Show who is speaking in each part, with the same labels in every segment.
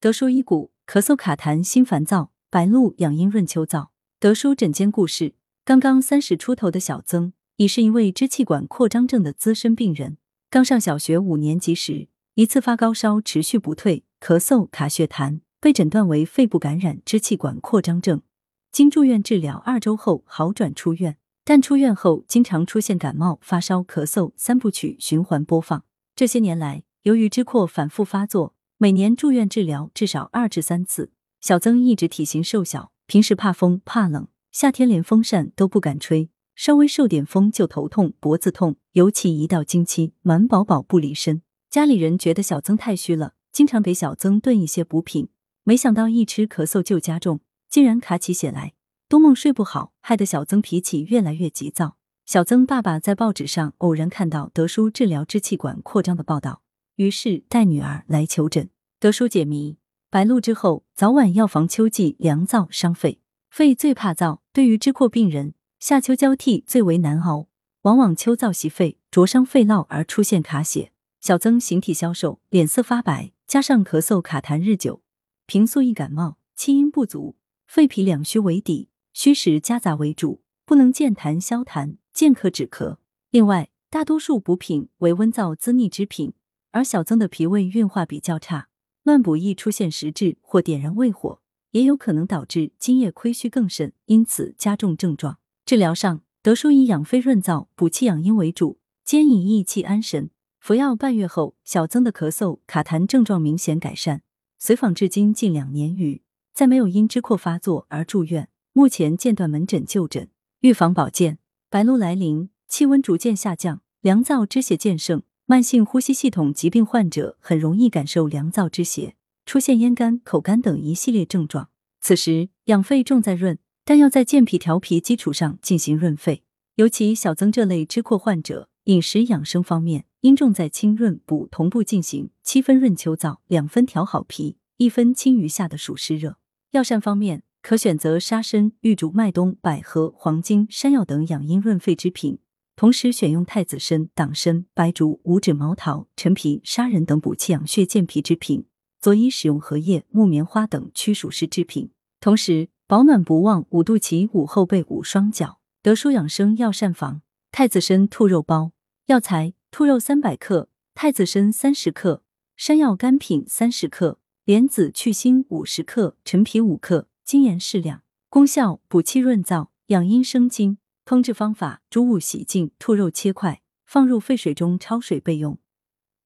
Speaker 1: 德叔医骨，咳嗽卡痰心烦躁，白露养阴润秋燥。德叔诊间故事：刚刚三十出头的小曾，已是一位支气管扩张症的资深病人。刚上小学五年级时，一次发高烧持续不退，咳嗽卡血痰，被诊断为肺部感染支气管扩张症。经住院治疗二周后好转出院，但出院后经常出现感冒、发烧、咳嗽三部曲循环播放。这些年来，由于支扩反复发作。每年住院治疗至少二至三次，小曾一直体型瘦小，平时怕风怕冷，夏天连风扇都不敢吹，稍微受点风就头痛脖子痛，尤其一到经期，满宝宝不离身。家里人觉得小曾太虚了，经常给小曾炖一些补品，没想到一吃咳嗽就加重，竟然卡起血来，多梦睡不好，害得小曾脾气越来越急躁。小曾爸爸在报纸上偶然看到德叔治疗支气管扩张的报道。于是带女儿来求诊，德叔解谜：白露之后，早晚要防秋季凉燥伤肺，肺最怕燥。对于支扩病人，夏秋交替最为难熬，往往秋燥袭肺，灼伤肺络而出现卡血。小曾形体消瘦，脸色发白，加上咳嗽卡痰日久，平素易感冒，气阴不足，肺脾两虚为底，虚实夹杂为主，不能健痰消痰，健咳止咳。另外，大多数补品为温燥滋腻之品。而小曾的脾胃运化比较差，乱补易出现实滞或点燃胃火，也有可能导致津液亏虚更甚，因此加重症状。治疗上，德叔以养肺润燥、补气养阴为主，兼以益气安神。服药半月后，小曾的咳嗽、卡痰症状明显改善，随访至今近两年余，再没有因支扩发作而住院。目前间断门诊就诊。预防保健：白露来临，气温逐渐下降，凉燥之邪渐盛。慢性呼吸系统疾病患者很容易感受凉燥之邪，出现咽干、口干等一系列症状。此时养肺重在润，但要在健脾调脾基础上进行润肺。尤其小曾这类支扩患者，饮食养生方面应重在清润补同步进行，七分润秋燥，两分调好脾，一分清余下的暑湿热。药膳方面，可选择沙参、玉竹、麦冬、百合、黄精、山药等养阴润肺之品。同时选用太子参、党参、白术、五指毛桃、陈皮、砂仁等补气养血健脾之品，佐以使用荷叶、木棉花等驱暑湿之品。同时保暖不忘五肚脐、五后背、捂双脚。德舒养生药膳房：太子参兔肉包。药材：兔肉三百克，太子参三十克，山药干品三十克，莲子去腥五十克，陈皮五克，精盐适量。功效：补气润燥，养阴生津。烹制方法：猪物洗净，兔肉切块，放入沸水中焯水备用。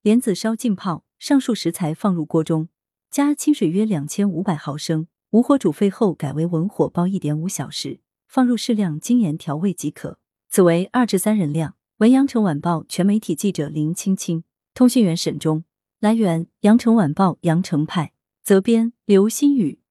Speaker 1: 莲子烧浸泡，上述食材放入锅中，加清水约两千五百毫升，无火煮沸后改为文火煲一点五小时，放入适量精盐调味即可。此为二至三人量。文阳城晚报全媒体记者林青青，通讯员沈忠。来源：阳城晚报阳城派，责编：刘新宇。